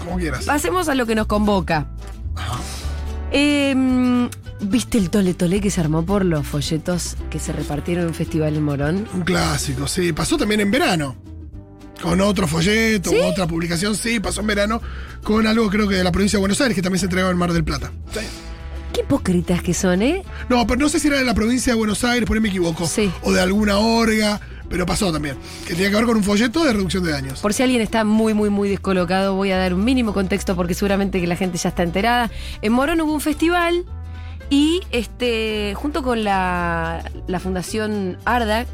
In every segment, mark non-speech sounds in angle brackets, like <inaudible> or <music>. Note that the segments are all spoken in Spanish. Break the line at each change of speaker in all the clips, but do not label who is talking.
como quieras.
Pasemos a lo que nos convoca. Em, ¿Viste el tole tole que se armó por los folletos que se repartieron en un festival en Morón?
Un clásico, sí. Pasó también en verano. Con otro folleto,
¿Sí?
otra publicación, sí, pasó en verano. Con algo, creo que de la provincia de Buenos Aires, que también se entregaba en Mar del Plata. Sí.
Qué hipócritas que son, ¿eh?
No, pero no sé si era de la provincia de Buenos Aires, por ahí me equivoco.
Sí.
O de alguna orga, pero pasó también. Que tenía que ver con un folleto de reducción de daños.
Por si alguien está muy, muy, muy descolocado, voy a dar un mínimo contexto porque seguramente que la gente ya está enterada. En Morón hubo un festival y este, junto con la, la Fundación Arda,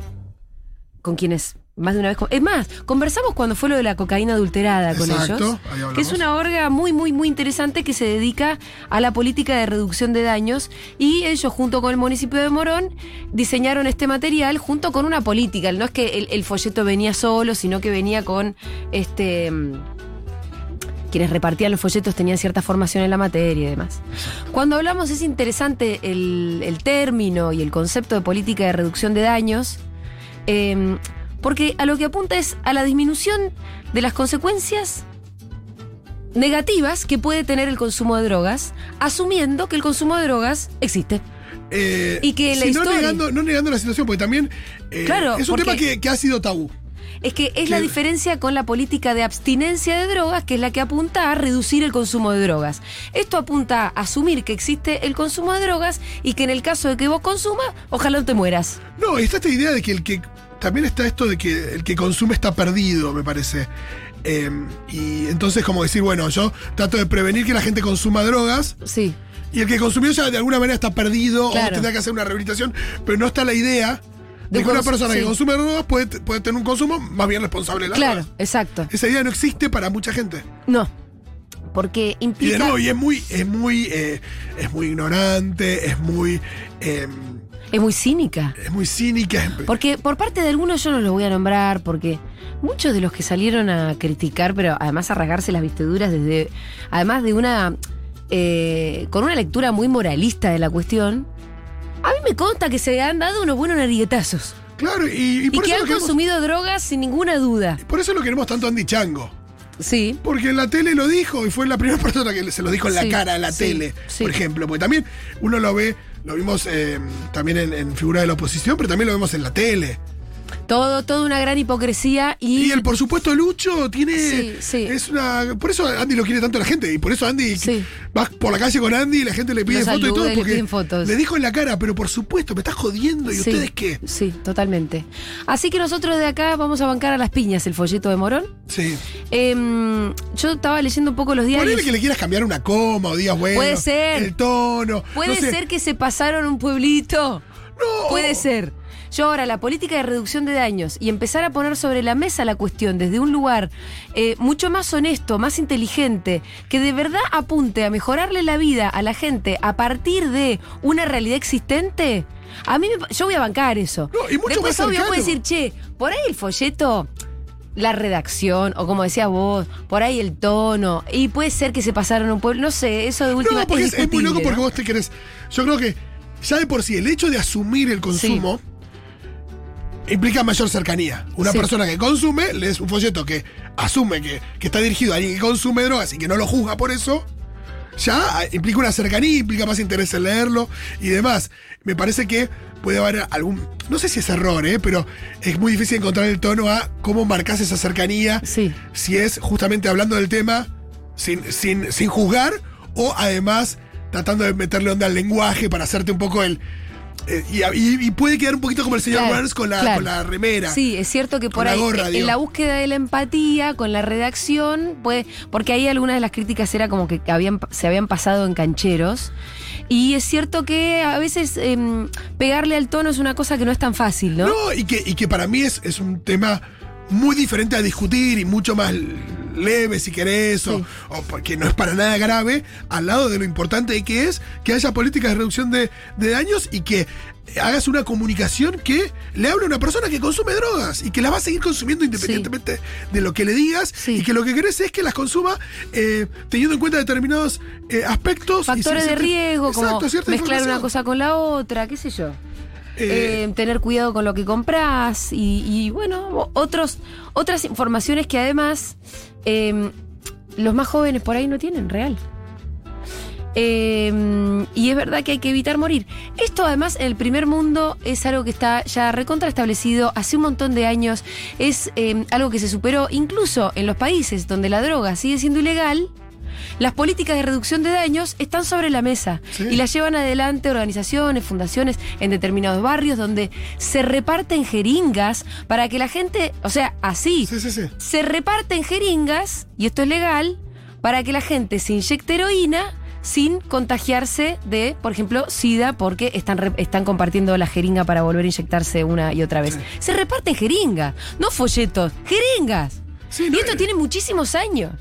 con quienes más de una vez. Es más, conversamos cuando fue lo de la cocaína adulterada con
Exacto,
ellos. Que es una orga muy, muy, muy interesante que se dedica a la política de reducción de daños. Y ellos, junto con el municipio de Morón, diseñaron este material junto con una política. No es que el, el folleto venía solo, sino que venía con este. mm, Quienes repartían los folletos tenían cierta formación en la materia y demás. Cuando hablamos es interesante el, el término y el concepto de política de reducción de daños, eh, porque a lo que apunta es a la disminución de las consecuencias negativas que puede tener el consumo de drogas, asumiendo que el consumo de drogas existe.
Eh,
Y que la
sí, no
historia-
negando, no negando la situación, porque también eh,
Claro,
es un tema que, que ha sido tabú.
Es que es la diferencia con la política de abstinencia de drogas, que es la que apunta a reducir el consumo de drogas. Esto apunta a asumir que existe el consumo de drogas y que en el caso de que vos consumas, ojalá no te mueras.
No, está esta idea de que el que. También está esto de que el que consume está perdido, me parece. Eh, y entonces, como decir, bueno, yo trato de prevenir que la gente consuma drogas.
Sí.
Y el que consumió ya de alguna manera está perdido
Claro.
o tendrá que hacer una rehabilitación, pero no está la idea de,
De
que una persona
sí.
que consume drogas puede, puede tener un consumo más bien responsable de la
Claro,
droga.
exacto.
Esa idea no existe para mucha gente.
No. Porque
Y de
implica.
nuevo, y es muy, es muy, eh, es muy ignorante, es muy, eh,
Es muy cínica.
es muy cínica.
Porque por parte de algunos yo no los voy a nombrar, porque muchos de los que salieron a criticar, pero además a rasgarse las vestiduras desde. Además de una. eh, con una lectura muy moralista de la cuestión. A mí me consta que se han dado unos buenos nariguetazos.
Claro, y, y
Y,
por,
que
eso
han
queremos,
consumido drogas sin ninguna duda.
por eso lo queremos tanto a Andy Chango.
Sí.
Porque en la tele lo dijo y fue la primera <laughs> persona que se lo dijo en la
Sí,
cara a la
sí,
tele,
sí.
por ejemplo. Porque también uno lo ve, lo vimos eh, también en, en figura de la oposición, pero también lo vemos en la tele.
Todo, toda una gran hipocresía y.
Y el por supuesto Lucho tiene.
Sí, sí.
Es una. Por eso Andy lo quiere tanto la gente. Y por eso Andy
Sí.
vas por la calle con Andy y la gente le pide fotos y todo.
le
Porque
piden fotos.
le dijo en la cara, pero por supuesto, me estás jodiendo. ¿Y ustedes qué?
Sí, totalmente. Así que nosotros de acá vamos a bancar a las piñas el folleto de Morón.
Sí.
Em, yo estaba leyendo un poco los diarios.
Ponele que le quieras cambiar una coma o digas, bueno.
Puede ser.
El tono.
Puede
no sé.
ser que se pasaron un pueblito.
No.
Puede ser. Yo ahora, la política de reducción de daños y empezar a poner sobre la mesa la cuestión desde un lugar eh, mucho más honesto, más inteligente, que de verdad apunte a mejorarle la vida a la gente a partir de una realidad existente, a mí me yo voy a bancar eso.
No, y mucho
Después,
más
obvio, puede decir, che, por ahí el folleto la redacción, o como decías vos, por ahí el tono, y puede ser que se pasaron un pueblo, no sé, eso de última
No, porque es, es muy loco porque vos te querés. Yo creo que ya de por sí el hecho de asumir el consumo implica mayor cercanía. Una
Sí.
persona que consume, lees un folleto que asume que, que está dirigido a alguien que consume drogas y que no lo juzga por eso. Ya ah, implica una cercanía, implica más interés en leerlo y demás. Me parece que puede haber algún. No sé si es error, ¿eh? pero es muy difícil encontrar el tono a cómo marcas esa cercanía.
Sí.
Si es justamente hablando del tema sin, sin, sin juzgar o además tratando de meterle onda al lenguaje para hacerte un poco el. Eh, y, puede quedar un poquito como el señor
Claro,
Burns con la,
claro.
con la remera.
Sí, es cierto que por ahí,
gorra,
en
digo.
la búsqueda de la empatía, con la redacción, puede, porque ahí algunas de las críticas era como que habían, se habían pasado en cancheros. Y es cierto que a veces em, pegarle al tono es una cosa que no es tan fácil, ¿no?
No, y que, y que para mí es, es un tema muy diferente a discutir y mucho más leve si querés, o,
Sí.
o porque no es para nada grave, al lado de lo importante que es que haya políticas de reducción de, de daños y que hagas una comunicación que le hable a una persona que consume drogas y que las va a seguir consumiendo independientemente de lo que le digas
Sí.
y que lo que querés es que las consuma eh, teniendo en cuenta determinados eh, aspectos. y
Factores de riesgo, como
Exacto, cierta
mezclar una cosa con la otra, qué sé yo.
Eh,
Eh, tener cuidado con lo que compras y, bueno, otros, otras informaciones que además eh, los más jóvenes por ahí no tienen, real. Eh, y es verdad que hay que evitar morir. Esto además en el primer mundo es algo que está ya recontraestablecido hace un montón de años. Es algo que se superó incluso en los países donde la droga sigue siendo ilegal. Las políticas de reducción de daños están sobre la mesa
Sí.
y las llevan adelante organizaciones, fundaciones en determinados barrios donde se reparten jeringas para que la gente, o sea, así,
Sí, sí,
se reparten jeringas, y esto es legal, para que la gente se inyecte heroína sin contagiarse de, por ejemplo, SIDA, porque están, están compartiendo la jeringa para volver a inyectarse una y otra vez.
Sí.
Se reparten jeringas, no folletos, jeringas.
Sí,
y
no,
esto
eh,
tiene muchísimos años.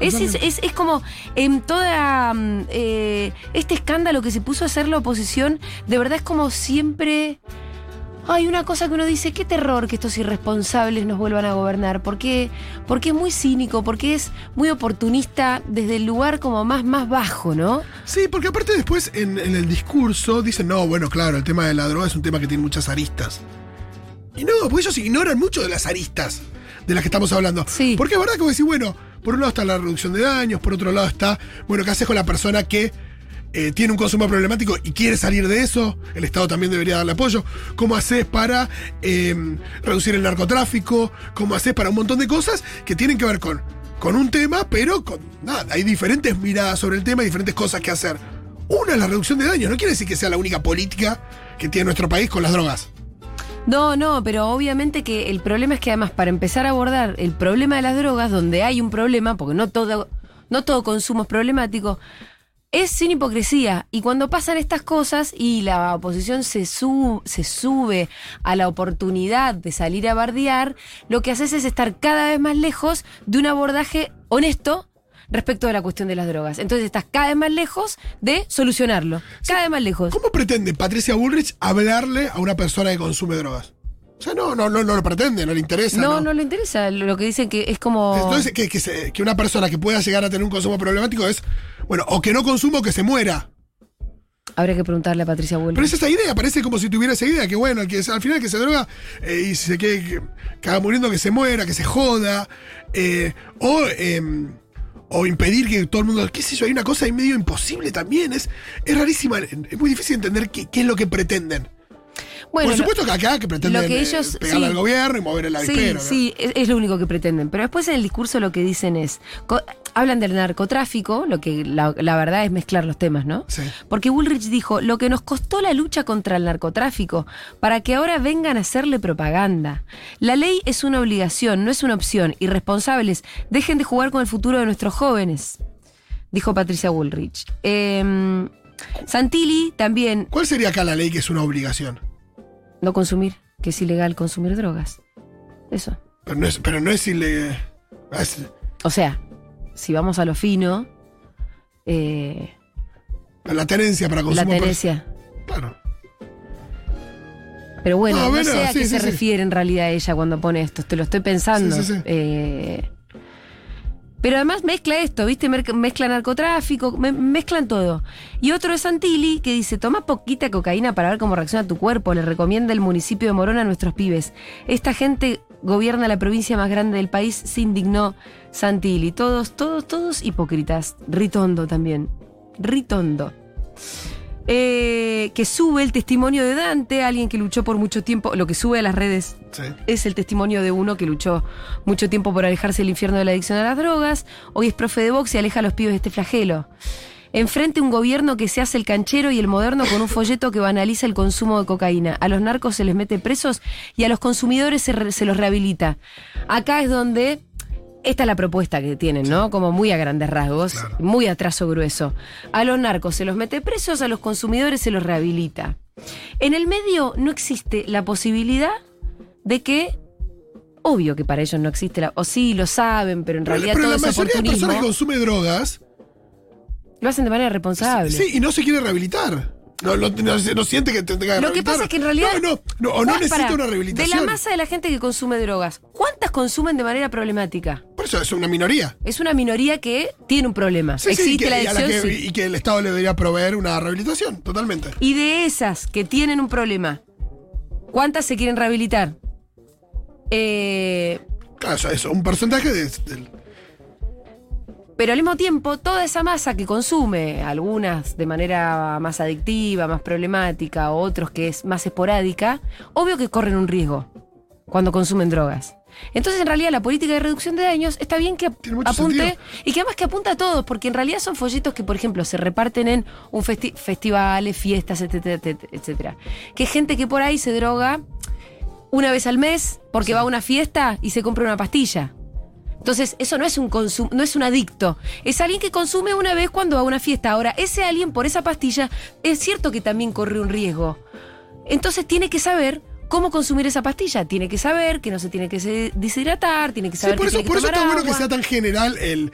Es, es, es- es como en toda mm, eh, este escándalo que se puso a hacer la oposición, de verdad es como siempre. Hay una cosa que uno dice, qué terror que estos irresponsables nos vuelvan a gobernar, porque, porque es muy cínico, porque es muy oportunista desde el lugar como más, más bajo, ¿no?
Sí, porque aparte después en, en el discurso dicen, no, bueno, claro, el tema de la droga es un tema que tiene muchas aristas. Y no, porque ellos ignoran mucho de las aristas de las que estamos hablando.
Sí.
Porque es verdad que vos decís, bueno, por un lado está la reducción de daños, por otro lado está, bueno, ¿qué haces con la persona que eh, tiene un consumo problemático y quiere salir de eso? El Estado también debería darle apoyo. ¿Cómo haces para eh, reducir el narcotráfico? ¿Cómo haces para un montón de cosas que tienen que ver con, con un tema, pero con nada, hay diferentes miradas sobre el tema y diferentes cosas que hacer. Una es la reducción de daños, no quiere decir que sea la única política que tiene nuestro país con las drogas.
No, no, pero obviamente que el problema es que además para empezar a abordar el problema de las drogas, donde hay un problema, porque no todo, no todo consumo es problemático, es sin hipocresía. Y cuando pasan estas cosas y la oposición se, se sube a la oportunidad de salir a bardear, lo que haces es estar cada vez más lejos de un abordaje honesto respecto de la cuestión de las drogas. Entonces estás cada vez más lejos de solucionarlo. Cada vez más lejos.
¿Cómo pretende Patricia Bullrich hablarle a una persona que consume drogas? O sea, no, no, no, no lo pretende, no le interesa.
No, no le interesa. Lo que dicen que es como...
Entonces, que, que se- que una persona que pueda llegar a tener un consumo problemático es, bueno, o que no consuma o que se muera.
Habría que preguntarle a Patricia Bullrich.
Pero es esa idea, parece como si tuviera esa idea, que bueno, que al final que se droga eh, y se quede que, que muriendo, que se muera, que se joda, eh, o, eh, o impedir que todo el mundo, qué sé yo, hay una cosa ahí medio imposible también, es, es rarísima, es muy difícil entender qué, qué es lo que pretenden.
Bueno,
Por supuesto que acá que pretenden
lo que
eh,
ellos-
pegarle
sí.
al gobierno y mover el
Sí,
avispero. ¿no?
sí, es, lo único que pretenden. Pero después en el discurso lo que dicen es, hablan del narcotráfico, lo que la, la verdad es mezclar los temas, ¿no?
Sí.
Porque Bullrich dijo, lo que nos costó la lucha contra el narcotráfico, para que ahora vengan a hacerle propaganda. La ley es una obligación, no es una opción. Irresponsables, dejen de jugar con el futuro de nuestros jóvenes, dijo Patricia Bullrich. Em, Santilli también
¿Cuál sería acá la ley que es una obligación?
No consumir, que es ilegal consumir drogas. Eso.
Pero no es, pero no es ilegal. es-
O sea, si vamos a lo fino, eh,
la tenencia para
la
consumo. per-
tenencia.
Claro.
Pero bueno,
No,
sé a
sí,
qué
sí,
se
sí.
refiere en realidad ella cuando pone esto. Te lo estoy pensando.
Sí, sí, sí.
Eh, pero además mezcla esto, ¿viste? Mezcla narcotráfico, me- mezclan todo. Y otro es Santilli que dice, toma poquita cocaína para ver cómo reacciona tu cuerpo. Le recomienda el municipio de Morón a nuestros pibes. Esta gente gobierna la provincia más grande del país, se indignó Santilli. Todos, todos, todos hipócritas. Ritondo también. Ritondo. Eh, que sube el testimonio de Dante, alguien que luchó por mucho tiempo, lo que sube a las redes
Sí.
es el testimonio de uno que luchó mucho tiempo por alejarse del infierno de la adicción a las drogas. Hoy es profe de box y aleja a los pibes de este flagelo. Enfrente un gobierno que se hace el canchero y el moderno con un folleto que banaliza el consumo de cocaína. A los narcos se les mete presos y a los consumidores se, re- se los rehabilita. Acá es donde... Esta es la propuesta que tienen, ¿no? Como muy a grandes rasgos,
Claro.
muy a trazo grueso. A los narcos se los mete presos, a los consumidores se los rehabilita. En el medio no existe la posibilidad de que obvio que para ellos no existe la o sí lo saben pero en
Pero,
realidad
pero
todo
la
es
mayoría de personas que
oportunismo
consume drogas,
lo hacen de manera responsable
sí, y no se quiere rehabilitar. No, no, no- no siente que te tenga que
lo que pasa es que en realidad
No, no, no, o no
¿cuál-
necesita una
de
rehabilitación.
la masa de la gente que consume drogas ¿cuántas consumen de manera problemática?
Eso es una minoría.
es una minoría que tiene un problema
Sí, sí, y
existe
que,
la
y a la
adicción
que-
sí.
y que el Estado le debería proveer una rehabilitación, totalmente.
y de esas que tienen un problema ¿cuántas se quieren rehabilitar? Eh,
Claro, eso es un porcentaje de-.
Pero al mismo tiempo, toda esa masa que consume, algunas de manera más adictiva, más problemática, otros que es más esporádica, obvio que corren un riesgo cuando consumen drogas. Entonces, en realidad, la política de reducción de daños está bien que apunte
sentido.
y que además que apunta a todos, porque en realidad son folletos que, por ejemplo, se reparten en un festi- festivales, fiestas, etcétera, etcétera. Que es gente que por ahí se droga una vez al mes porque va a una fiesta y se compra una pastilla. Entonces, eso no es un consum no es un adicto. Es alguien que consume una vez cuando va a una fiesta. Ahora, ese alguien por esa pastilla es cierto que también corre un riesgo. Entonces tiene que saber cómo consumir esa pastilla. Tiene que saber que no se tiene que deshidratar, tiene que
Sí,
saber
por
que
eso,
que
por eso
tomar
está bueno que sea tan general el,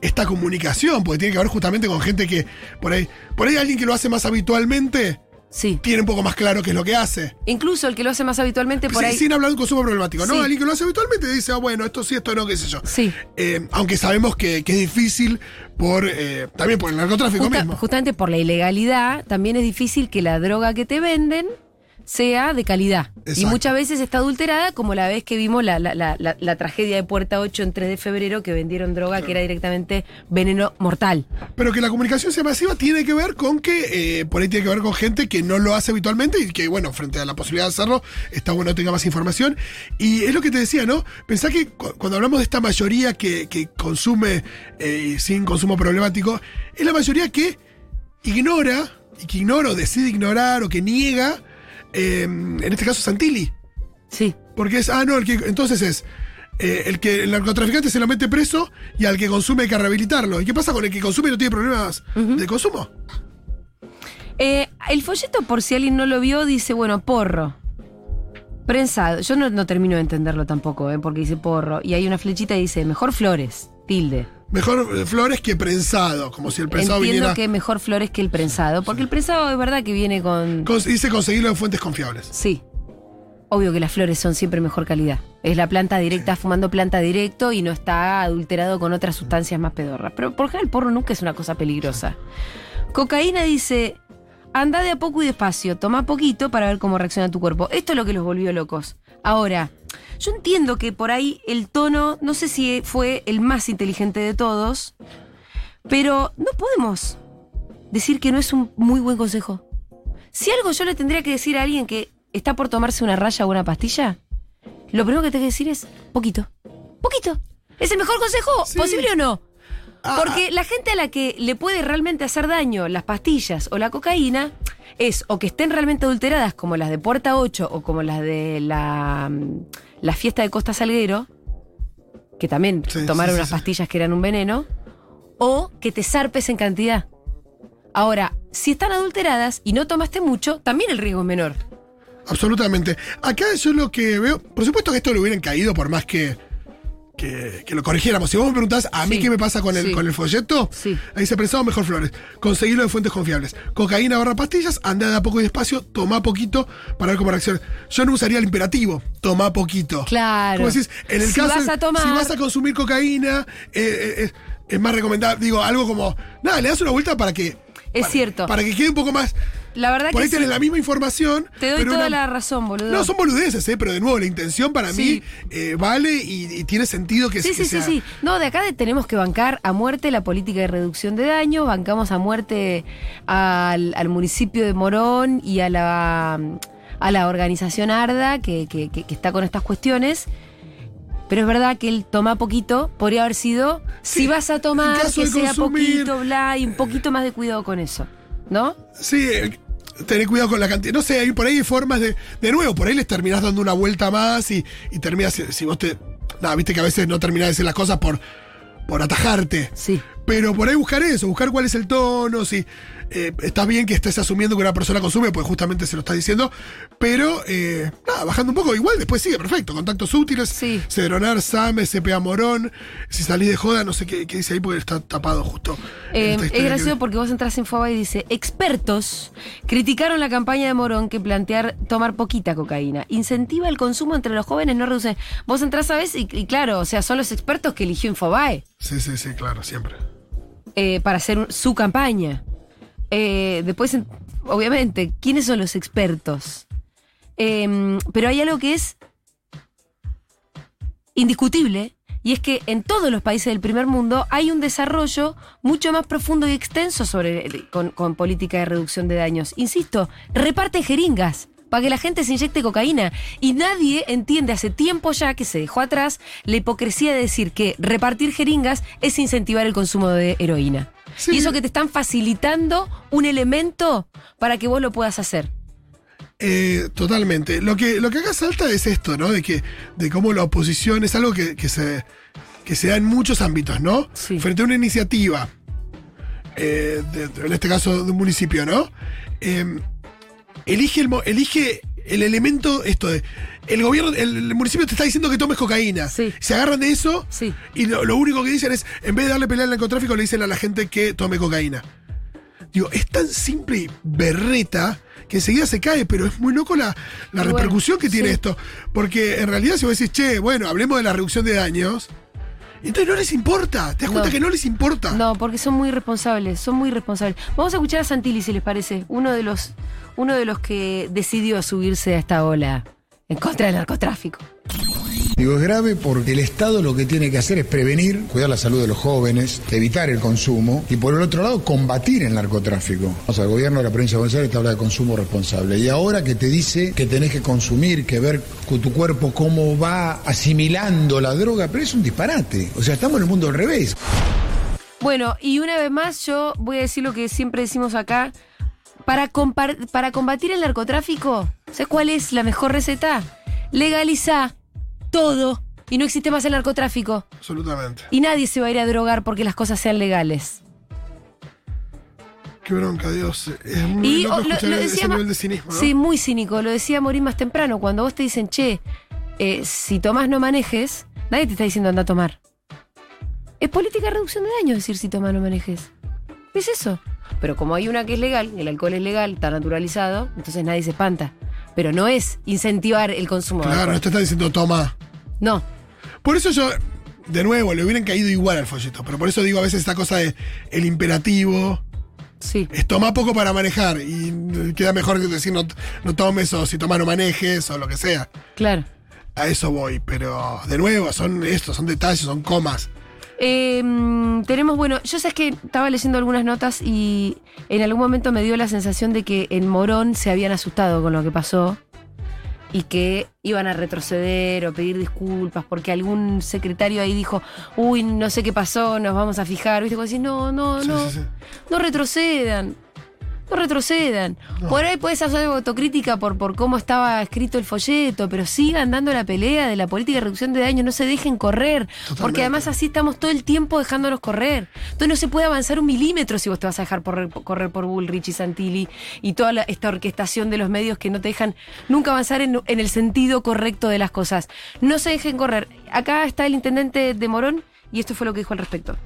esta comunicación, porque tiene que ver justamente con gente que por ahí, por ahí alguien que lo hace más habitualmente
Sí.
tiene un poco más claro qué es lo que hace.
Incluso el que lo hace más habitualmente por
Sí,
ahí.
Sin hablar de un consumo problemático, ¿no?
Sí.
Alguien que lo hace habitualmente dice, ah, bueno, esto sí, esto no, qué sé yo.
Sí.
Eh, aunque sabemos que, que es difícil por eh, también por el narcotráfico
Justa-
mismo.
justamente por la ilegalidad, también es difícil que la droga que te venden sea de calidad. Y muchas veces está adulterada, como la vez que vimos la, la- la- la- la tragedia de Puerta 8 en 3 de febrero, que vendieron droga que era directamente veneno mortal.
Pero que la comunicación sea masiva tiene que ver con que, eh, por ahí tiene que ver con gente que no lo hace habitualmente y que, bueno, frente a la posibilidad de hacerlo, está bueno que tenga más información. Y es lo que te decía, ¿no? Pensá que cu- cuando hablamos de esta mayoría que, que consume eh, sin consumo problemático, es la mayoría que ignora, y que ignora o decide ignorar o que niega, eh, en este caso Santilli.
Sí.
Porque es, ah, no, el que, entonces es eh, el que el narcotraficante se lo mete preso y al que consume hay que rehabilitarlo. ¿Y qué pasa con el que consume y no tiene problemas de consumo?
Eh, el folleto, por si alguien no lo vio, dice, bueno, porro. Prensado. Yo no, no termino de entenderlo tampoco, eh, porque dice porro. Y hay una flechita y dice, mejor flores, tilde.
Mejor eh, flores que prensado, como si el prensado
Entiendo
viniera.
que mejor flores que el prensado, porque el prensado es verdad que viene con...
Cons- dice conseguirlo en fuentes confiables.
Sí. Obvio que las flores son siempre mejor calidad. Es la planta directa, fumando planta directo y no está adulterado con otras sustancias más pedorras. Pero por ejemplo el porro nunca es una cosa peligrosa. Cocaína dice, anda de a poco y despacio, toma poquito para ver cómo reacciona tu cuerpo. Esto es lo que los volvió locos. Ahora, yo entiendo que por ahí el tono, no sé si fue el más inteligente de todos, pero no podemos decir que no es un muy buen consejo. Si algo yo le tendría que decir a alguien que está por tomarse una raya o una pastilla, lo primero que tengo que decir es poquito. Poquito. ¿Es el mejor consejo
Sí.
posible o no?
Ah,
Porque la gente a la que le puede realmente hacer daño las pastillas o la cocaína es o que estén realmente adulteradas como las de Puerta 8 o como las de la, mm, la fiesta de Costa Salguero, que también
Sí,
tomaron
sí,
unas pastillas que eran un veneno, o que te zarpes en cantidad. Ahora, si están adulteradas y no tomaste mucho, también el riesgo es menor.
Absolutamente. Acá yo lo que veo, por supuesto que esto lo hubieran caído por más que, que, que lo corrigiéramos. Si vos me preguntás a mí
Sí.
qué me pasa con el,
Sí.
con el folleto,
Sí.
ahí dice prensado mejor flores. Conseguirlo de fuentes confiables. Cocaína barra pastillas, anda de a poco y despacio, toma poquito para ver cómo reacciona. Yo no usaría el imperativo, toma poquito.
Claro.
Como decís, en el
Si
caso,
vas a tomar-
si vas a consumir cocaína, eh, eh, eh, es más recomendable, digo, algo como, nada, le das una vuelta para que...
Es
para-
cierto.
Para que quede un poco más...
La verdad
Por
que
ahí tenés
sí.
la misma información.
Te doy
pero
toda
una-
la razón, boludo.
no, son boludeces, ¿eh? pero de nuevo, la intención para
Sí.
mí eh, vale y, y tiene sentido que
Sí,
que
sí, sí,
sea-
sí. No, de acá tenemos que bancar a muerte la política de reducción de daño, bancamos a muerte al, al municipio de Morón y a la, a la organización ARDA que, que- que- que está con estas cuestiones. Pero es verdad que el toma poquito podría haber sido, si vas a tomar, que sea
consumir,
poquito, bla, y un poquito más de cuidado con eso. ¿No?
Sí, eh, tener cuidado con la cantidad. No sé, hay por ahí hay formas de. De nuevo, por ahí les terminás dando una vuelta más y, y terminas. Si, si vos te. Nada, viste que a veces no terminás de decir las cosas por, por atajarte.
Sí.
Pero por ahí buscar eso, buscar cuál es el tono, si eh, estás bien que estés asumiendo que una persona consume, pues justamente se lo estás diciendo, pero eh, nada, bajando un poco, igual después sigue, perfecto, contactos útiles,
Sí.
Cedronar, SAME, CPA Morón, si salís de joda, no sé qué, qué dice ahí porque está tapado justo.
Eh, es gracioso
que-
porque vos entras en Foba y dice, expertos criticaron la campaña de Morón que plantear tomar poquita cocaína. Incentiva el consumo entre los jóvenes, no reduce. Vos entras a veces y, y claro, o sea, son los expertos que eligió Infobae
Sí, sí, sí, claro, siempre.
eh, para hacer su campaña. Eh, después, en- obviamente, ¿quiénes son los expertos? Eh, pero hay algo que es indiscutible y es que en todos los países del primer mundo hay un desarrollo mucho más profundo y extenso sobre, con, con política de reducción de daños. Insisto, reparte jeringas para que la gente se inyecte cocaína. Y nadie entiende hace tiempo ya que se dejó atrás la hipocresía de decir que repartir jeringas es incentivar el consumo de heroína.
Sí.
Y eso que te están facilitando un elemento para que vos lo puedas hacer.
Eh, totalmente. Lo que, lo que acá salta es esto, ¿no? De que, de cómo la oposición es algo que, que se, que se da en muchos ámbitos, ¿no?
Sí.
Frente a una iniciativa, eh, de- en este caso de un municipio, ¿no? Eh, elige, el, elige el elemento, esto de. El gobierno, el, municipio te está diciendo que tomes cocaína.
Sí.
Se agarran de eso
Sí.
y lo, lo único que dicen es, en vez de darle pelea al narcotráfico, le dicen a la gente que tome cocaína. Digo, es tan simple y berreta que enseguida se cae, pero es muy loco la, la
bueno,
repercusión que tiene
sí.
esto. Porque en realidad si vos decís, che, bueno, hablemos de la reducción de daños, entonces no les importa. Te das
No.
cuenta que no les importa.
No, porque son muy responsables, son muy responsables. Vamos a escuchar a Santilli, si les parece, uno de los, uno de los que decidió subirse a esta ola en contra del narcotráfico.
Digo, es grave porque el Estado lo que tiene que hacer es prevenir, cuidar la salud de los jóvenes, evitar el consumo y por el otro lado combatir el narcotráfico. O sea, el gobierno de la provincia de Buenos Aires te habla de consumo responsable y ahora que te dice que tenés que consumir, que ver con tu cuerpo cómo va asimilando la droga, pero es un disparate. O sea, estamos en el mundo al revés.
Bueno, y una vez más yo voy a decir lo que siempre decimos acá. Para, para combatir el narcotráfico, ¿sabes cuál es la mejor receta? Legaliza todo y no existe más el narcotráfico.
Absolutamente.
Y nadie se va a ir a drogar porque las cosas sean legales.
Qué bronca, Dios. Es muy
Y
loco
oh, lo, lo decía
nivel de cinismo, ¿no?
Sí, muy cínico. Lo decía Morín más temprano. Cuando vos te dicen, che, eh, si tomás no manejes, nadie te está diciendo anda a tomar. Es política de reducción de daños decir si tomás no manejes. Es eso. Pero como hay una que es legal, el alcohol es legal, está naturalizado, entonces nadie se espanta. Pero no es incentivar el consumo
Claro, no te está diciendo toma.
No.
Por eso yo, de nuevo, le hubieran caído igual al folleto. Pero por eso digo a veces esta cosa de el imperativo.
Sí.
Es toma poco para manejar. Y queda mejor que decir no, no tomes o si tomas no manejes o lo que sea.
Claro.
A eso voy. Pero de nuevo, son estos, son detalles, son comas.
Eh, mm, tenemos, bueno, yo sé que estaba leyendo algunas notas y en algún momento me dio la sensación de que en Morón se habían asustado con lo que pasó y que iban a retroceder o pedir disculpas porque algún secretario ahí dijo, uy, no sé qué pasó, nos vamos a fijar. ¿Viste? Como decir, no, no,
Sí,
no,
sí, sí.
no retrocedan. No retrocedan.
No.
Por ahí puedes hacer autocrítica por, por cómo estaba escrito el folleto, pero sigan dando la pelea de la política de reducción de daños, no se dejen correr.
Totalmente.
Porque además así estamos todo el tiempo dejándonos correr. Entonces no se puede avanzar un milímetro si vos te vas a dejar correr, correr por Bullrich y Santilli y toda la- esta orquestación de los medios que no te dejan nunca avanzar en, en el sentido correcto de las cosas. No se dejen correr. Acá está el intendente de Morón y esto fue lo que dijo al respecto.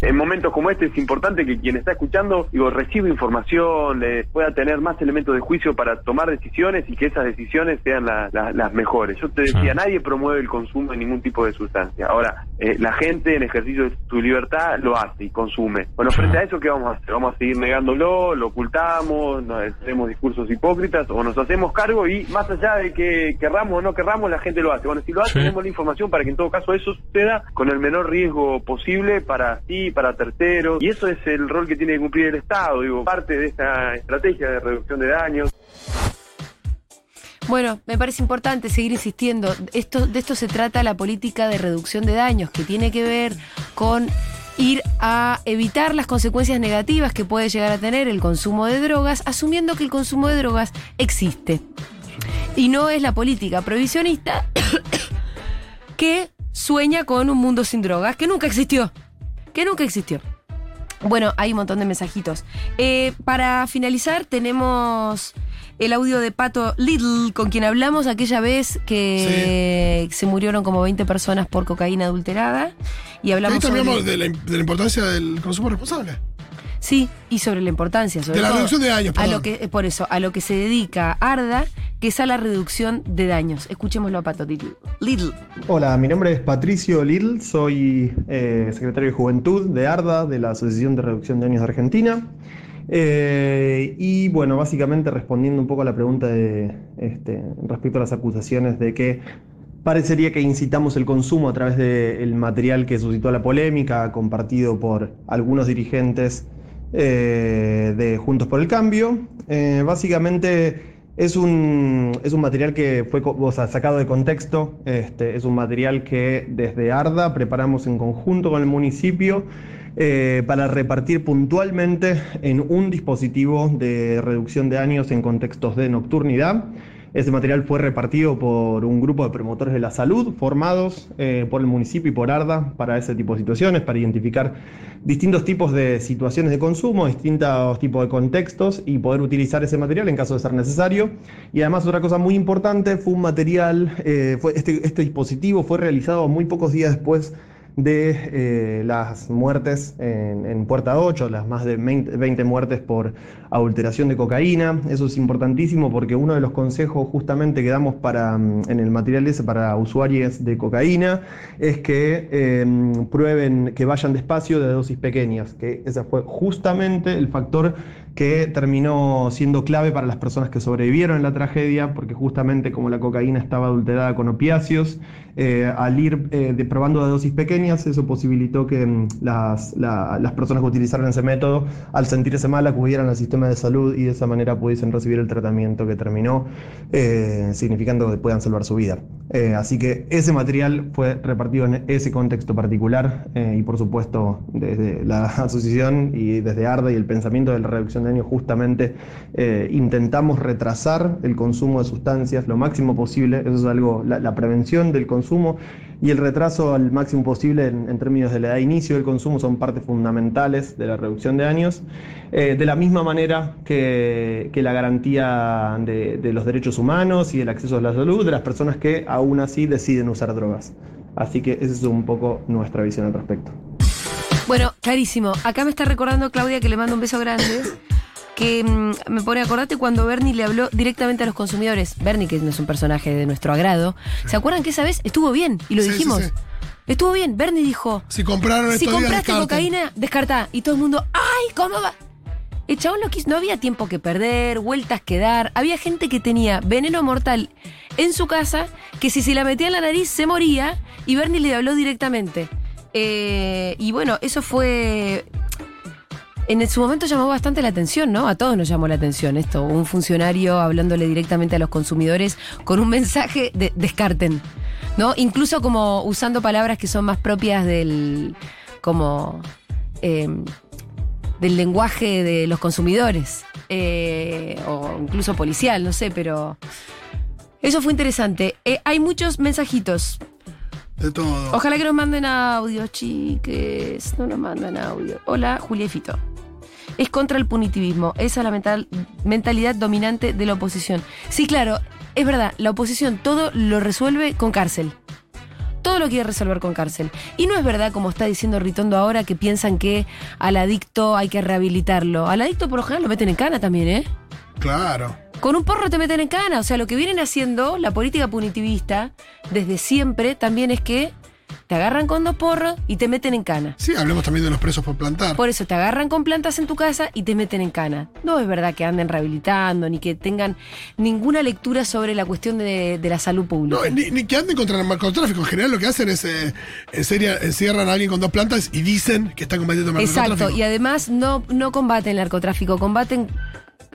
En momentos como este es importante que quien está escuchando, digo, reciba información, le pueda tener más elementos de juicio para tomar decisiones y que esas decisiones sean la- la- las mejores. Yo te decía, nadie promueve el consumo de ningún tipo de sustancia. Ahora, eh, la gente en ejercicio de su libertad lo hace y consume. Bueno, frente a eso, ¿qué vamos a hacer? ¿Vamos a seguir negándolo? ¿Lo ocultamos? ¿Nos hacemos discursos hipócritas? ¿O nos hacemos cargo y más allá de que querramos o no querramos, la gente lo hace? Bueno, si lo hace,
Sí.
tenemos la información para que en todo caso eso suceda con el menor riesgo posible para sí, para terceros. Y eso es el rol que tiene que cumplir el Estado, digo, parte de esta estrategia de reducción de daños.
Bueno, me parece importante seguir insistiendo. Esto, de esto se trata la política de reducción de daños, que tiene que ver con ir a evitar las consecuencias negativas que puede llegar a tener el consumo de drogas, asumiendo que el consumo de drogas existe. Y no es la política prohibicionista <coughs> que sueña con un mundo sin drogas, que nunca existió. Que nunca existió. Bueno, hay un montón de mensajitos. Eh, para finalizar, tenemos el audio de Pato Little, con quien hablamos aquella vez que se murieron como 20 personas por cocaína adulterada. Y sobre-
hablamos de la, de la importancia del consumo responsable.
Sí, y sobre la importancia, sobre
De la
todo
reducción de daños,
a
perdón.
lo que, eh, por eso, a lo que se dedica Arda, que es a la reducción de daños. Escuchémoslo a Pato Little. Little.
Hola, mi nombre es Patricio Lidl, soy eh, secretario de Juventud de ARDA, de la Asociación de Reducción de Daños de Argentina. Eh, y bueno, básicamente respondiendo un poco a la pregunta de, este, respecto a las acusaciones de que parecería que incitamos el consumo a través del material que suscitó la polémica, compartido por algunos dirigentes eh, de Juntos por el Cambio. Eh, básicamente es un, es un material que fue sacado de contexto, este, es un material que desde ARDA preparamos en conjunto con el municipio. Eh, para repartir puntualmente en un dispositivo de reducción de años en contextos de nocturnidad. Ese material fue repartido por un grupo de promotores de la salud formados eh, por el municipio y por ARDA para ese tipo de situaciones, para identificar distintos tipos de situaciones de consumo, distintos tipos de contextos y poder utilizar ese material en caso de ser necesario. Y además otra cosa muy importante fue un material, eh, fue este, este dispositivo fue realizado muy pocos días después de eh, las muertes en, Puerta 8, las más de 20 muertes por adulteración de cocaína. Eso es importantísimo porque uno de los consejos justamente que damos para, mm, en el material para usuarios de cocaína es que em, prueben, que vayan despacio de dosis pequeñas, que ese fue justamente el factor que terminó siendo clave para las personas que sobrevivieron en la tragedia, porque justamente como la cocaína estaba adulterada con opiáceos, eh, al ir eh, probando de dosis pequeñas, eso posibilitó que mm, las, las, personas que utilizaron ese método, al sentirse mal, acudieran al sistema de salud y de esa manera pudiesen recibir el tratamiento que terminó, eh, significando que puedan salvar su vida. así que ese material fue repartido en ese contexto particular y por supuesto desde la <laughs> asociación y desde ARDA y el pensamiento de la reducción de años justamente intentamos retrasar el consumo de sustancias lo máximo posible, eso es algo, la, prevención del consumo y el retraso al máximo posible en, términos de la edad de inicio del consumo son partes fundamentales de la reducción de años, eh, de la misma manera que, la garantía de, de, los derechos humanos y el acceso a la salud de las personas que aún así deciden usar drogas. Así que esa es un poco nuestra visión al respecto.
Bueno, clarísimo. Acá me está recordando Claudia que le mando un beso grande que mm, me pone, acordate cuando Bernie le habló directamente a los consumidores. Bernie, que no es un personaje de nuestro agrado. ¿Se acuerdan que esa vez estuvo bien? Y lo dijimos. Estuvo bien. Bernie dijo:
Si compraron
Si compraste cocaína, descarta. Y todo el mundo, ¡ay, cómo va! El chabón lo quiso. No había tiempo que perder, vueltas que dar. Había gente que tenía veneno mortal en su casa que si se la metía en la nariz se moría y Bernie le habló directamente. Eh, y bueno, eso fue en su momento llamó bastante la atención, ¿no? A todos nos llamó la atención esto. Un funcionario hablándole directamente a los consumidores con un mensaje de descarten, ¿no? Incluso como usando palabras que son más propias del. como. Em, del lenguaje de los consumidores. Eh, o incluso policial, no sé, pero. Eso fue interesante. Eh, hay muchos mensajitos.
De todo.
Ojalá que nos manden audio, chiques. No nos mandan audio. Hola, Julia Fito es contra el punitivismo. Esa es la mentalidad dominante de la oposición. Sí, claro, es verdad, la oposición todo lo resuelve con cárcel. Todo lo quiere resolver con cárcel. Y no es verdad, como está diciendo Ritondo ahora, que piensan que al adicto hay que rehabilitarlo. Al adicto por lo general lo meten en cana también, ¿eh?
Claro.
Con un porro te meten en cana. O sea, lo que vienen haciendo la política punitivista desde siempre también es que te agarran con dos porros y te meten en cana.
Sí, hablemos también de los presos por plantar.
Por eso te agarran con plantas en tu casa y te meten en cana. No es verdad que anden rehabilitando ni que tengan ninguna lectura sobre la cuestión de, la salud pública.
No, ni, que anden contra el narcotráfico. En general lo que hacen es eh, encierran a alguien con dos plantas y dicen que están combatiendo el narcotráfico.
Exacto, y además no, no combaten el narcotráfico, combaten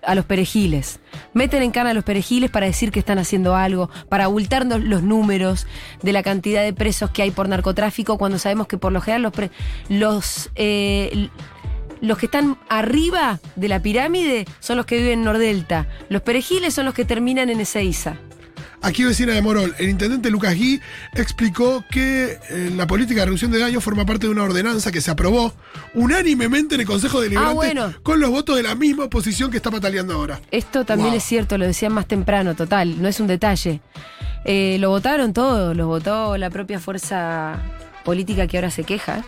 a los perejiles. Meten en cana a los perejiles para decir que están haciendo algo, para abultarnos los números de la cantidad de presos que hay por narcotráfico, cuando sabemos que por lo general los, los, eh, los que están arriba de la pirámide son los que viven en Nordelta. Los perejiles son los que terminan en Ezeiza.
Aquí vecina de Morol, el intendente Lucas Gui explicó que eh, la política de reducción de daño forma parte de una ordenanza que se aprobó unánimemente en el Consejo Deliberante ah, con los votos de la misma oposición que está pataleando ahora.
Esto también es cierto, lo decían más temprano, total, no es un detalle. Eh, lo votaron todos, lo votó la propia fuerza política que ahora se queja.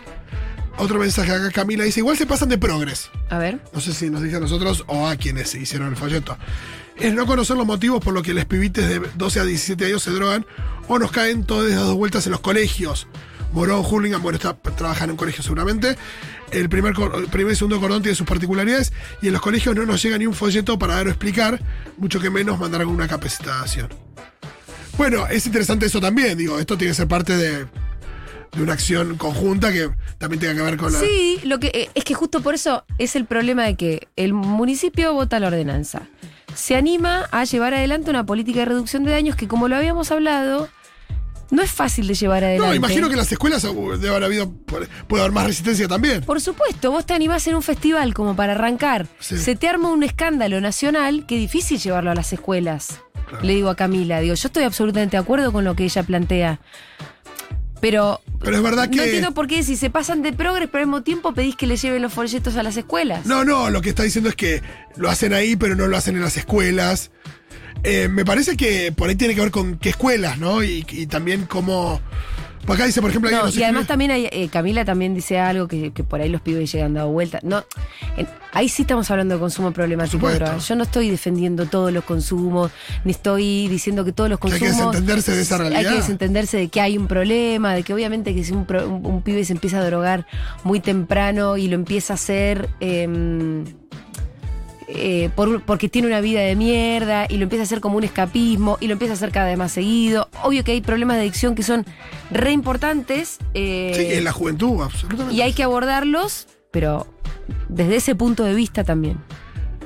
Otro mensaje acá, Camila dice, igual se pasan de progres.
A ver.
No sé si nos dice a nosotros o a quienes hicieron el folleto es no conocer los motivos por los que los pibites de 12 a 17 años se drogan o nos caen todas las dos vueltas en los colegios. Morón, Hurlingham, bueno, está, trabajan en un colegio seguramente. El primer, primer y segundo cordón tiene sus particularidades y en los colegios no nos llega ni un folleto para dar o explicar, mucho que menos mandar alguna capacitación. Bueno, es interesante eso también, digo, esto tiene que ser parte de, de una acción conjunta que también tenga que ver con la...
Sí, lo que eh, es que justo por eso es el problema de que el municipio vota la ordenanza. Se anima a llevar adelante una política de reducción de daños que, como lo habíamos hablado, no es fácil de llevar adelante.
No, imagino que en las escuelas uh, debe haber habido, puede haber más resistencia también.
Por supuesto, vos te animás en un festival como para arrancar.
Sí.
Se te arma un escándalo nacional que es difícil llevarlo a las escuelas. Le digo a Camila, digo, yo estoy absolutamente de acuerdo con lo que ella plantea. Pero,
Pero es verdad que...
no entiendo por qué si se pasan de progres, pero al mismo tiempo pedís que le lleven los folletos a las escuelas.
No, no, lo que está diciendo es que lo hacen ahí, pero no lo hacen en las escuelas. Eh, me parece que por ahí tiene que ver con qué escuelas, ¿no? Y, y también cómo... Por acá dice, por ejemplo,
No, y además también hay, eh, Camila también dice algo que, que por ahí los pibes llegan dado vuelta. No, en- ahí sí estamos hablando de consumo problemático. Yo no estoy defendiendo todos los consumos, ni estoy diciendo que todos los
Que hay
consumos.
que desentenderse de esa
Hay
realidad.
que desentenderse de que hay un problema, de que obviamente que si un, pro- un- un pibe se empieza a drogar muy temprano y lo empieza a hacer. em, eh, por- porque tiene una vida de mierda y lo empieza a hacer como un escapismo y lo empieza a hacer cada vez más seguido. Obvio que hay problemas de adicción que son re importantes eh,
Sí, en la juventud, absolutamente.
y hay que abordarlos, pero desde ese punto de vista también.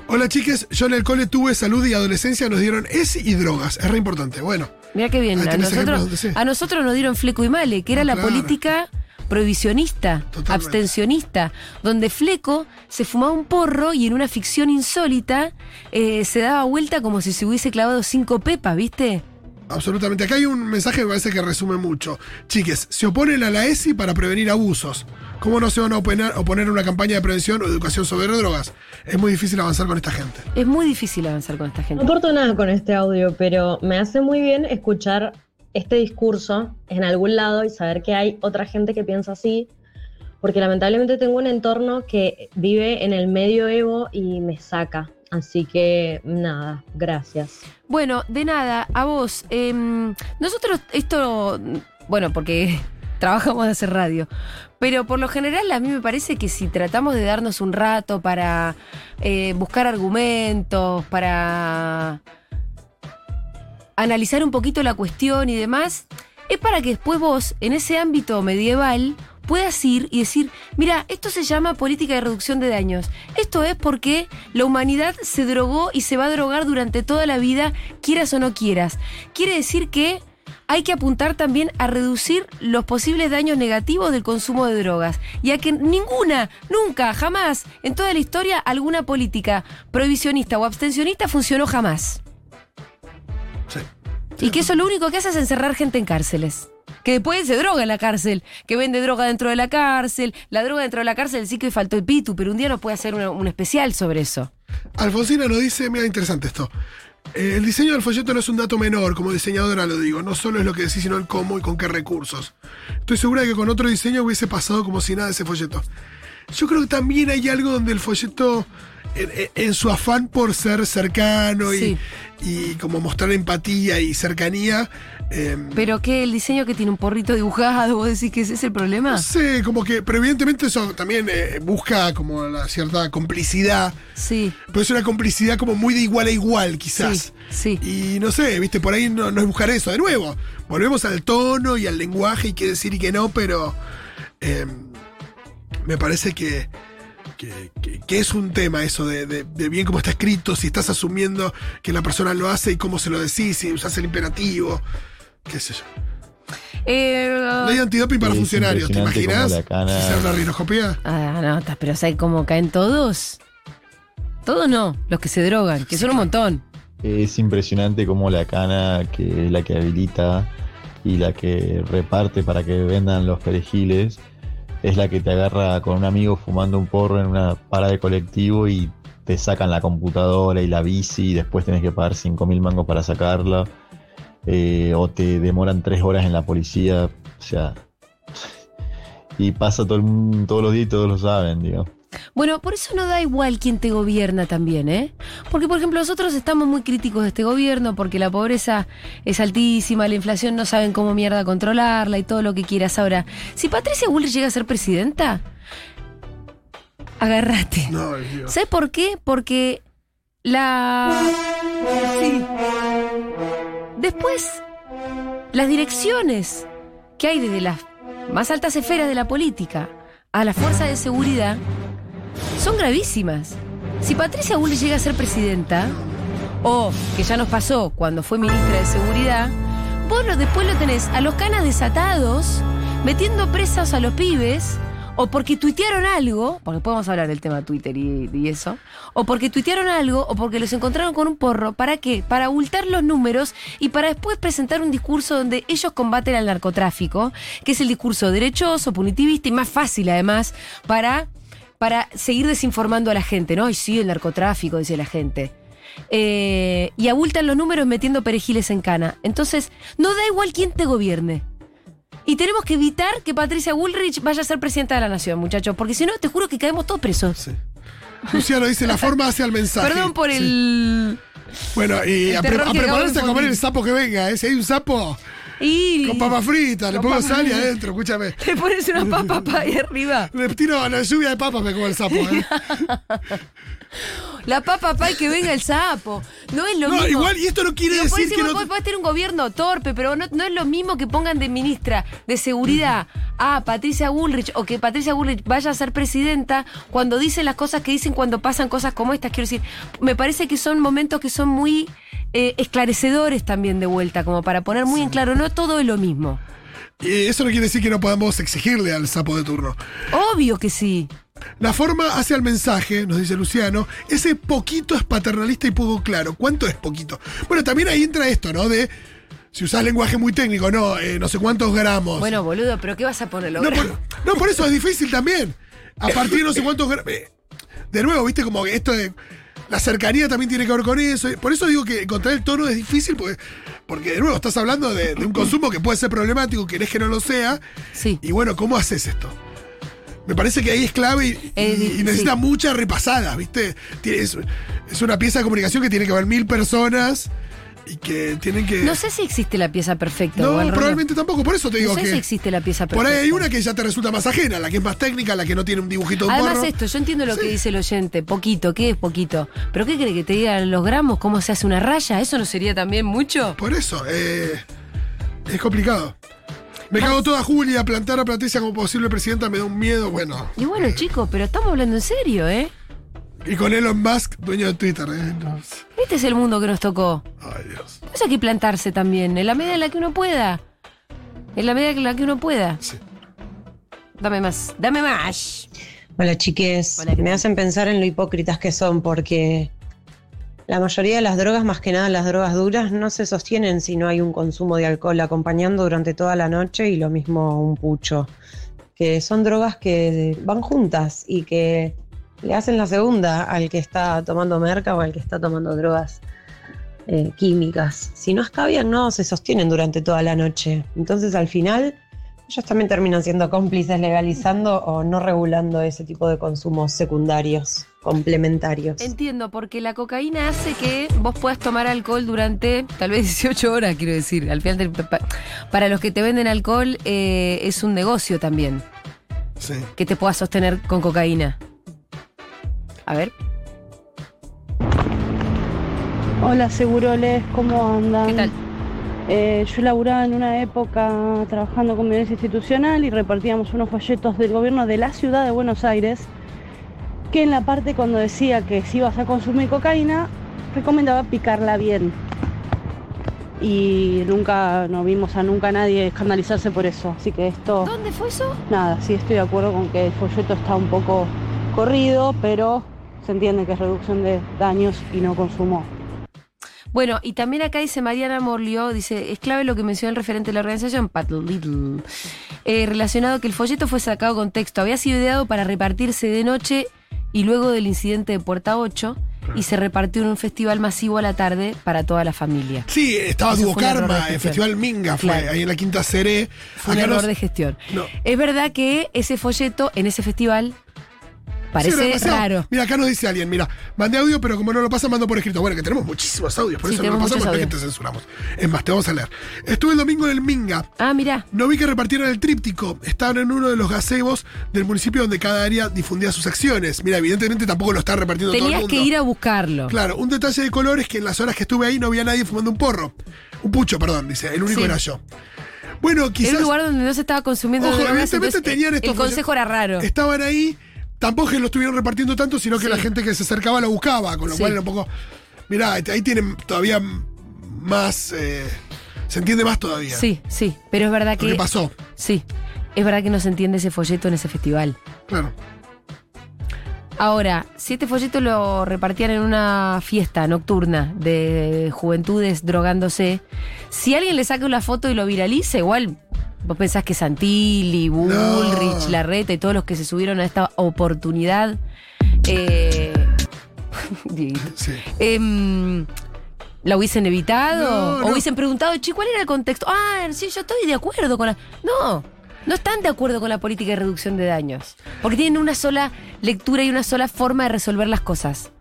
Hola chiques, yo en el cole tuve salud y adolescencia, nos dieron ESI y drogas, es re importante. Bueno,
Mira qué bien, a nosotros,
sí.
a nosotros nos dieron fleco y male, que era
No,
la
claro.
política prohibicionista,
Totalmente.
abstencionista, donde Fleco se fumaba un porro y en una ficción insólita eh, se daba vuelta como si se hubiese clavado cinco pepas, ¿viste?
absolutamente. Acá hay un mensaje que me parece que resume mucho. Chiques, se oponen a la ESI para prevenir abusos. ¿Cómo no se van a oponer, oponer a una campaña de prevención o educación sobre drogas? Es muy difícil avanzar con esta gente.
Es muy difícil avanzar con esta
No
gente.
aporto nada con este audio, pero me hace muy bien escuchar este discurso en algún lado y saber que hay otra gente que piensa así, porque lamentablemente tengo un entorno que vive en el medioevo y me saca. Así que nada, gracias.
Bueno, de nada, a vos. em, nosotros esto, bueno, porque <laughs> trabajamos de hacer radio, pero por lo general a mí me parece que si tratamos de darnos un rato para eh, buscar argumentos, para analizar un poquito la cuestión y demás, es para que después vos, en ese ámbito medieval, puedas ir y decir, mira, esto se llama política de reducción de daños. Esto es porque la humanidad se drogó y se va a drogar durante toda la vida, quieras o no quieras. Quiere decir que hay que apuntar también a reducir los posibles daños negativos del consumo de drogas y a que ninguna, nunca, jamás, en toda la historia, alguna política prohibicionista o abstencionista funcionó jamás. Y que eso lo único que hace es encerrar gente en cárceles. Que después se droga en la cárcel, que vende droga dentro de la cárcel. La droga dentro de la cárcel sí que faltó el pitu, pero un día nos puede hacer un especial sobre eso.
Alfonsina nos dice, mira, interesante esto. Eh, el diseño del folleto no es un dato menor, como diseñadora lo digo. No solo es lo que decís, sino el cómo y con qué recursos. Estoy segura de que con otro diseño hubiese pasado como si nada ese folleto. Yo creo que también hay algo donde el folleto, en, su afán por ser cercano y,
Sí.
y como mostrar empatía y cercanía, eh,
Pero que el diseño que tiene un porrito dibujado, vos decís que ese es el problema.
no sé, como que, pero evidentemente eso también eh, busca como la cierta complicidad,
Sí,
pero es una complicidad como muy de igual a igual, quizás.
sí, sí.
Y no sé, viste, por ahí no, no es buscar eso. De nuevo, volvemos al tono y al lenguaje y qué decir y qué no, pero eh, me parece que, que, que- que es un tema eso de, de- de bien cómo está escrito, si estás asumiendo que la persona lo hace y cómo se lo decís, si usás el imperativo, qué sé yo.
Eh,
Ley antidoping para funcionarios, ¿te imaginas? Si se hace una rinoscopía.
ah, no, pero ¿sabes cómo caen todos? Todos no, los que se drogan, que son un montón.
Es impresionante cómo la cana, que es la que habilita y la que reparte para que vendan los perejiles, es la que te agarra con un amigo fumando un porro en una parada de colectivo y te sacan la computadora y la bici y después tenés que pagar 5 mil mangos para sacarla. eh, o te demoran 3 horas en la policía. O sea. Y pasa todo el todos los días y todos lo saben, digo.
Bueno, por eso no da igual quién te gobierna también, ¿eh? Porque, por ejemplo, nosotros estamos muy críticos de este gobierno porque la pobreza es altísima, la inflación no saben cómo mierda controlarla y todo lo que quieras. Ahora, si Patricia Bullrich llega a ser presidenta, agárrate.
No.
¿Sabes por qué? Porque la... Sí. Después las direcciones que hay desde las más altas esferas de la política a la fuerza de seguridad son gravísimas. Si Patricia Bullrich llega a ser presidenta, o que ya nos pasó cuando fue ministra de Seguridad, vos lo- después lo tenés a los canas desatados, metiendo presos a los pibes, o porque tuitearon algo, porque podemos hablar del tema Twitter y, eso, o porque tuitearon algo, o porque los encontraron con un porro, ¿para qué? Para abultar los números y para después presentar un discurso donde ellos combaten al narcotráfico, que es el discurso derechoso, punitivista y más fácil además para, para seguir desinformando a la gente, ¿no? Y sí, el narcotráfico, dice la gente. Eh, y abultan los números metiendo perejiles en cana. Entonces, no da igual quién te gobierne. Y tenemos que evitar que Patricia Bullrich vaya a ser presidenta de la nación, muchachos, porque si no, te juro que caemos todos presos.
Sí. Luciano dice, la forma hace al mensaje.
Perdón por
Sí.
el...
Bueno, y a, pre- a prepararse a comer el sapo que venga, ¿eh? Si hay un sapo
Y...
con papa frita, le pongo sal y adentro, escúchame. <laughs>
Le pones una papa pa' ahí arriba.
Le tiro la lluvia de papas, me como el sapo, ¿eh? <laughs>
La papa pa' y que venga el sapo. No es lo
No,
mismo.
igual, y esto no quiere decir que no.
podés tener un gobierno torpe, pero no, no es lo mismo que pongan de ministra de seguridad a Patricia Bullrich o que Patricia Bullrich vaya a ser presidenta cuando dicen las cosas que dicen cuando pasan cosas como estas. Quiero decir, me parece que son momentos que son muy eh, esclarecedores también de vuelta, como para poner muy en claro, no todo es lo mismo.
Y eso no quiere decir que no podamos exigirle al sapo de turno.
Obvio que sí.
La forma hace al mensaje, nos dice Luciano, ese poquito es paternalista y poco claro. ¿Cuánto es poquito? Bueno, también ahí entra esto, ¿no? De si usás lenguaje muy técnico, no, eh, no sé cuántos gramos.
Bueno, boludo, pero ¿qué vas a ponerlo?
no, por, no, por eso es difícil también. A partir de no sé cuántos gramos. de nuevo, viste, como esto de. La cercanía también tiene que ver con eso. Por eso digo que encontrar el tono es difícil, porque, porque de nuevo estás hablando de, de un consumo que puede ser problemático, querés que no lo sea.
Sí.
Y bueno, ¿cómo haces esto? Me parece que ahí es clave y, y necesita
sí.
muchas repasadas, ¿viste? Es, es una pieza de comunicación que tiene que ver mil personas y que tienen que.
No sé si existe la pieza perfecta.
No,
Juan
probablemente tampoco. Por eso te digo
No sé
que.
si existe la pieza
por
perfecta.
ahí hay una que ya te resulta más ajena, la que es más técnica, la que no tiene un dibujito de
Además
porro.
esto, yo entiendo lo
Sí.
que dice el oyente, poquito, ¿qué es poquito? ¿Pero qué cree que te digan los gramos, cómo se hace una raya? ¿Eso no sería también mucho?
Por eso, eh, es complicado. Me cago toda Julia, plantar a Patricia como posible presidenta me da un miedo, bueno.
Y bueno, chicos, pero estamos hablando en serio, ¿eh?
Y con Elon Musk, dueño de Twitter, ¿eh? No.
Este es el mundo que nos tocó.
Ay, Dios.
Hay que plantarse también, en la medida en la que uno pueda. En la medida en la que uno pueda.
Sí.
Dame más, dame más.
Hola chiques,
Hola, ¿qué
me hacen pensar en lo hipócritas que son porque la mayoría de las drogas, más que nada las drogas duras, no se sostienen si no hay un consumo de alcohol acompañando durante toda la noche y lo mismo un pucho, que son drogas que van juntas y que le hacen la segunda al que está tomando merca o al que está tomando drogas eh, químicas. Si no escabian, no se sostienen durante toda la noche. Entonces al final ellos también terminan siendo cómplices legalizando o no regulando ese tipo de consumos secundarios, complementarios.
Entiendo, porque la cocaína hace que vos puedas tomar alcohol durante tal vez 18 horas, quiero decir. Al final, del- pa- para los que te venden alcohol eh, es un negocio también,
Sí.
que te puedas sostener con cocaína. A ver,
Hola Seguroles, ¿cómo andan?
¿qué tal?
Eh, yo laburaba en una época trabajando con violencia institucional y repartíamos unos folletos del gobierno de la ciudad de Buenos Aires que en la parte cuando decía que si ibas a consumir cocaína recomendaba picarla bien. Y nunca, no vimos a nunca nadie escandalizarse por eso. Así que esto,
¿Dónde fue eso?
nada, sí estoy de acuerdo con que el folleto está un poco corrido, pero se entiende que es reducción de daños y no consumo.
Bueno, y también acá dice Mariana Morlio, dice, es clave lo que menciona el referente de la organización, Pat Little, eh, relacionado que el folleto fue sacado con texto, había sido ideado para repartirse de noche y luego del incidente de Puerta 8, y se repartió en un festival masivo a la tarde para toda la familia.
Sí, estaba
de
Duocarma, el. Festival Minga fue,
Claro.
ahí en la Quinta Seré.
Fue un error
nos-
de gestión.
No.
Es verdad que ese folleto, en ese festival, Parece
Sí,
raro.
Mira, acá nos dice alguien, mira, mandé audio, pero como no lo pasa, mando por escrito. Bueno, que tenemos muchísimos audios, por
Sí,
eso no lo pasamos, porque te censuramos. Es más, te vamos a leer. Estuve el domingo en el Minga.
Ah, mira.
No vi que repartieran el tríptico. Estaban en uno de los gazebos del municipio donde cada área difundía sus acciones. Mira, evidentemente tampoco lo está repartiendo todo el
Tenías
mundo.
que ir a buscarlo.
Claro, un detalle de color es que en las horas que estuve ahí no había nadie fumando un porro. Un pucho, perdón, dice. El único
Sí.
era yo. Bueno, quizás.
Era un lugar donde no se estaba consumiendo
Ojo, evidentemente tenían estos
El consejo era raro.
Estaban ahí, tampoco que lo estuvieron repartiendo tanto, sino que
Sí.
la gente que se acercaba lo buscaba, con lo
Sí.
cual era un poco. Mirá, ahí tienen todavía más. eh, se entiende más todavía.
Sí, sí. Pero es verdad
Lo que
que.
pasó.
Sí. Es verdad que no se entiende ese folleto en ese festival.
Claro.
Ahora, si este folleto lo repartían en una fiesta nocturna de juventudes drogándose, si alguien le saca una foto y lo viraliza, igual vos pensás que Santilli, Bullrich, Larreta y todos los que se subieron a esta oportunidad. Eh. <laughs>
Sí.
Em, ¿La hubiesen evitado?
No,
¿O
no.
hubiesen preguntado, che, cuál era el contexto? Ah, sí, yo estoy de acuerdo con la. No, no están de acuerdo con la política de reducción de daños. Porque tienen una sola lectura y una sola forma de resolver las cosas.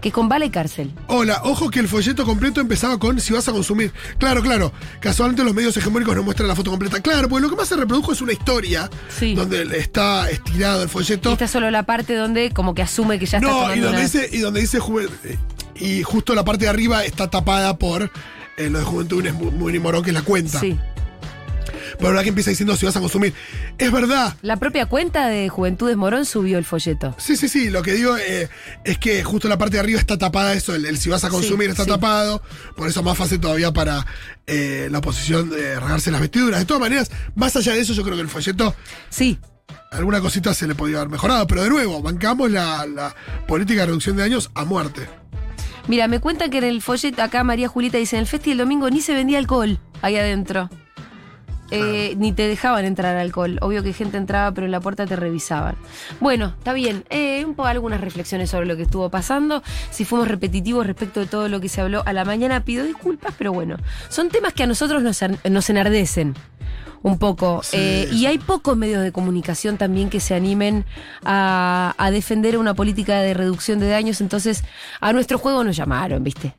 Que con bala y cárcel.
Hola, ojo que el folleto completo empezaba con si vas a consumir. Claro, claro. Casualmente los medios hegemónicos no muestran la foto completa. Claro, porque lo que más se reprodujo es una historia
Sí.
donde está estirado el
Y
folleto.
esta es solo la parte donde como que asume que ya está
No, y donde
una-
dice, y donde dice eh, y justo la parte de arriba está tapada por eh, lo de Juventud muy Morón, que es la cuenta.
Sí.
Pero ahora que empieza diciendo si vas a consumir. Es verdad.
La propia cuenta de Juventudes Morón subió el folleto.
Sí, sí, sí. Lo que digo eh, es que justo la parte de arriba está tapada eso, el, el si vas a consumir
Sí,
está
sí.
tapado. Por eso más fácil todavía para eh, la oposición de rasgarse las vestiduras. De todas maneras, más allá de eso, yo creo que el folleto,
Sí,
alguna cosita se le podía haber mejorado. Pero de nuevo, bancamos la, la política de reducción de daños a muerte.
Mira, me cuentan que en el folleto, acá María Julita dice, en el festival el domingo ni se vendía alcohol ahí adentro. Eh, Ni te dejaban entrar alcohol. Obvio que gente entraba, pero en la puerta te revisaban. Bueno, está bien. Eh, un poco algunas reflexiones sobre lo que estuvo pasando. Si fuimos repetitivos respecto de todo lo que se habló a la mañana, pido disculpas, pero bueno, son temas que a nosotros nos, en- nos enardecen un poco.
Sí,
Eh, y hay pocos medios de comunicación también que se animen a, a defender una política de reducción de daños. Entonces, a nuestro juego nos llamaron, ¿viste?